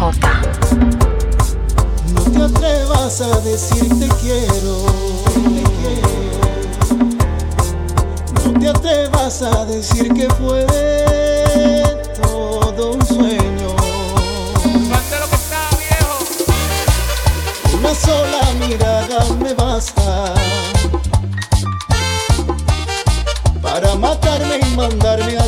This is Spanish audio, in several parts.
No te atrevas a decir te quiero. No te atrevas a decir que fue todo un sueño. Una sola mirada me basta para matarme y mandarme al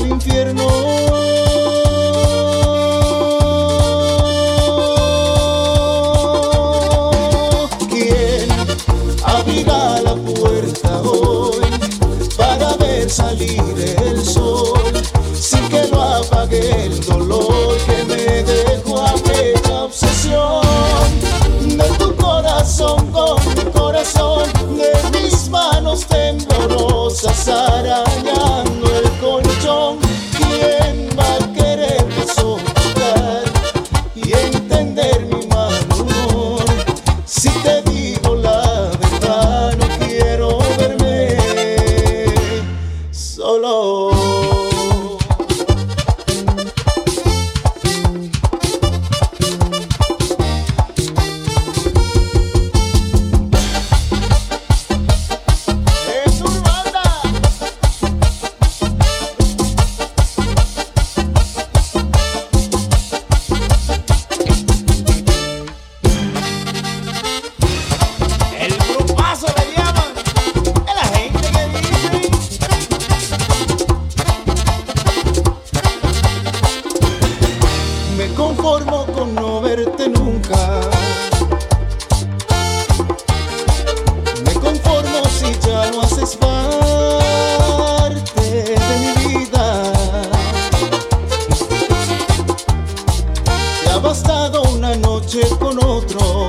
con otro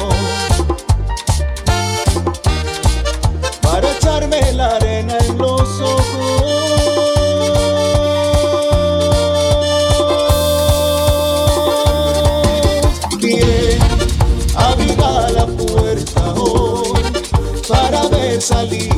para echarme la arena en los ojos. ¿Quién abrirá la puerta hoy para ver salir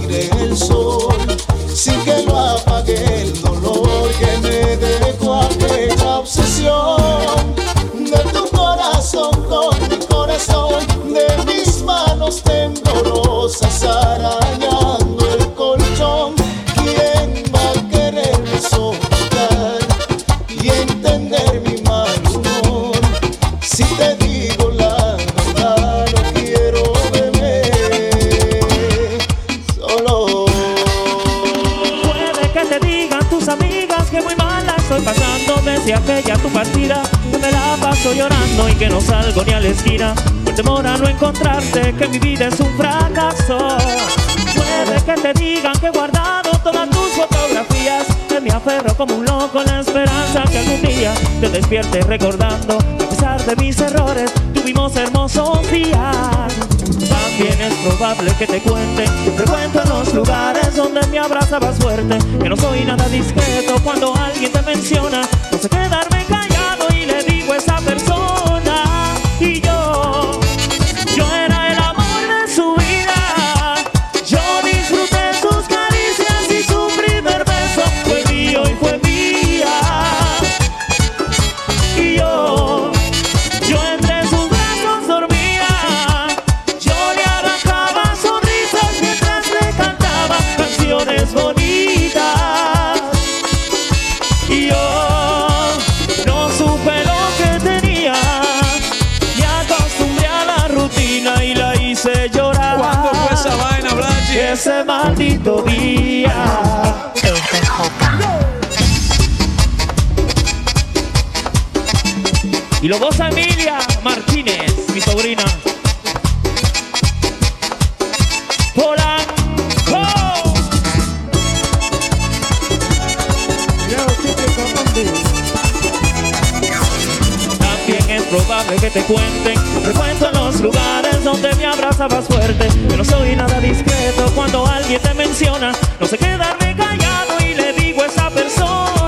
llorando y que no salgo ni a la esquina. Por temor a no encontrarte, que mi vida es un fracaso. Puede que te digan que he guardado todas tus fotografías. Que me aferro como un loco en la esperanza que algún día Te despiertes recordando que a pesar de mis errores Tuvimos hermosos días. También es probable que te cuente Frecuento en los lugares donde me abrazabas fuerte Que no soy nada discreto cuando alguien te menciona No sé quedarme hice llorar. ¿Cuándo fue esa vaina, Blanchi? Ese maldito día. Y lo goza Emilia Martínez, mi sobrina. Probable que te cuenten Frecuento en los lugares donde me abrazabas fuerte. Yo no soy nada discreto cuando alguien te menciona. No sé quedarme callado y le digo a esa persona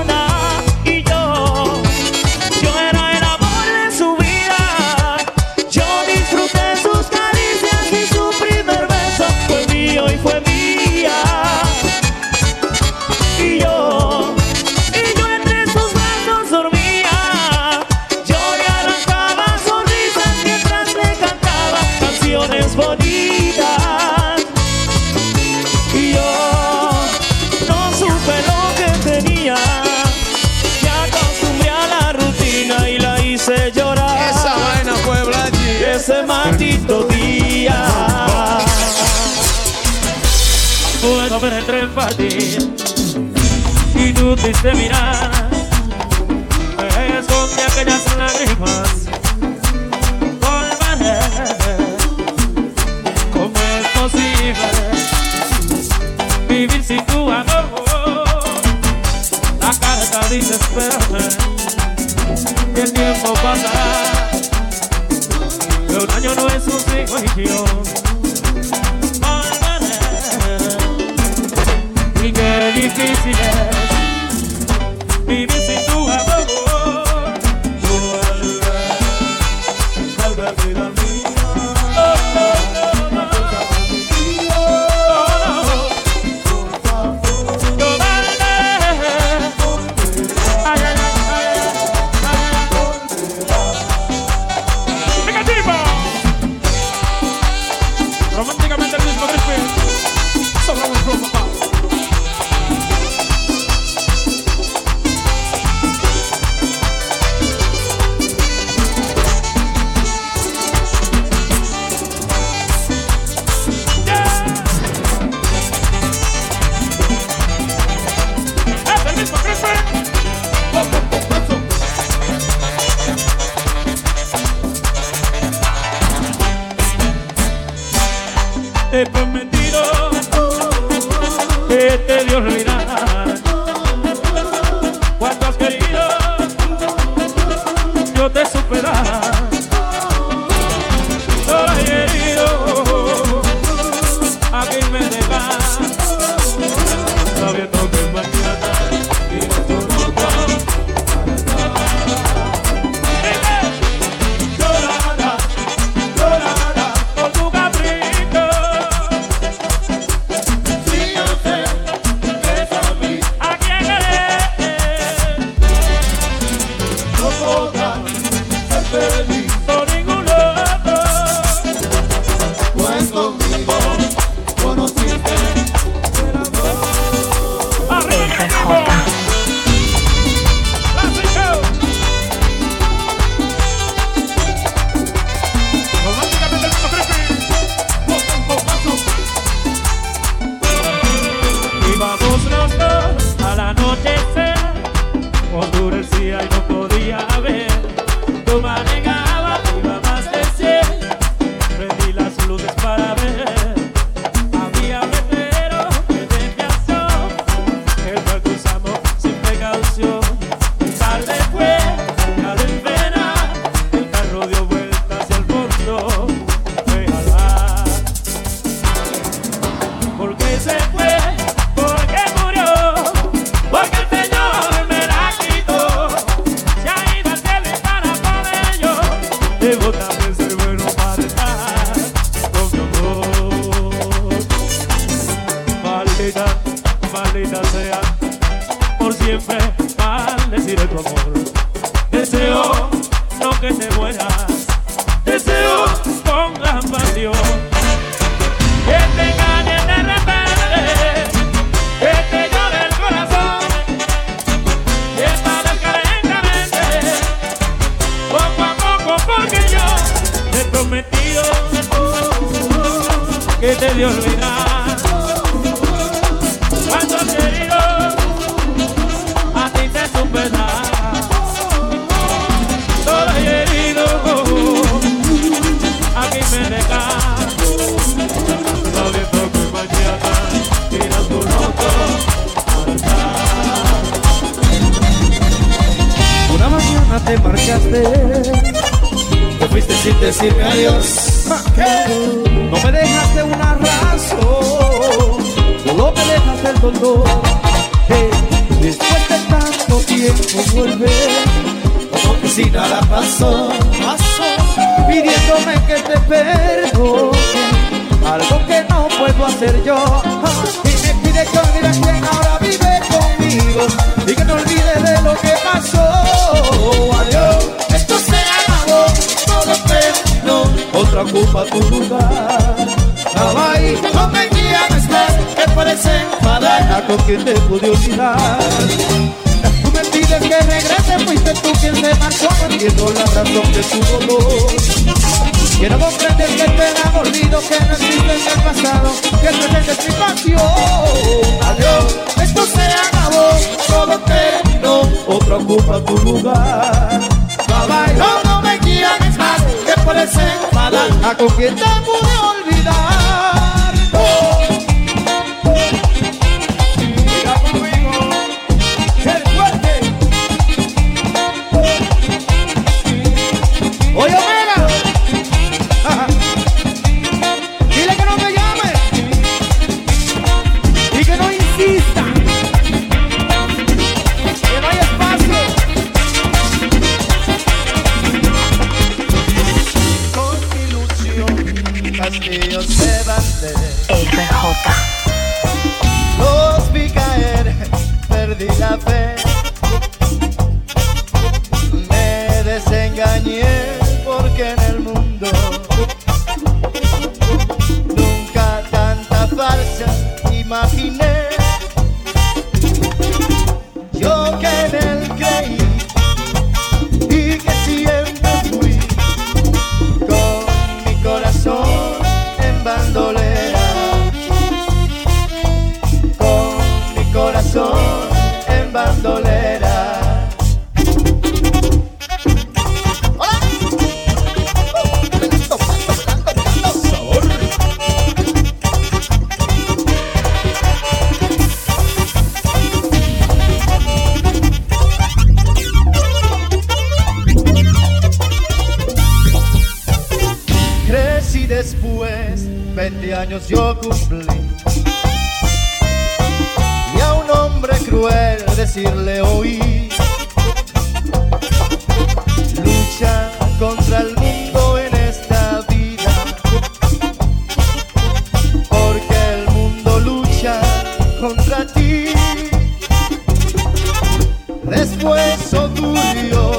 compartir y tú te mirar. Oh, devotar. te de olvidar. Cuando te digo, a ti te supe dar. Todo herido, aquí me dejas. Sabiendo que mañana tiras tu roto Una mañana te marchaste fuiste sin decirme adiós. No me dejaste una razón, solo me dejaste el dolor. Eh, después de tanto tiempo volver, como que si nada pasó, pasó pidiéndome que te perdone, algo que no puedo hacer yo. Y me pide que olvides quien ahora vive conmigo y que no olvides de lo que pasó. ocupa tu lugar. Hawái, donde el día no que parece enfadada con quien te pude olvidar. Tú me pides que regrese, fuiste tú quien se marchó, perdiendo la razón de su dolor. Que no comprendes que te han olvido, que no existe en el pasado, que presente es mi pasión. Adiós, esto se acabó, todo terminó, otra ocupa tu lugar. Bye bye, ser enfadar a con quien te pude olvidar. 20 años yo cumplí. Y a un hombre cruel decirle oí. Lucha contra el mundo en esta vida. Porque el mundo lucha contra ti. Después ocurrió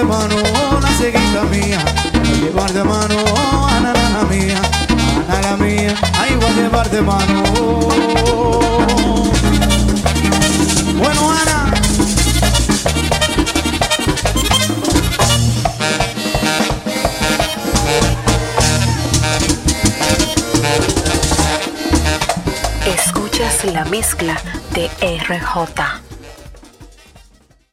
de mano, una ceguita mía. A llevar de mano, Ana, Ana mía. Ana la mía, ahí voy a llevar de mano. Bueno, Ana. Escuchas la mezcla de RJ.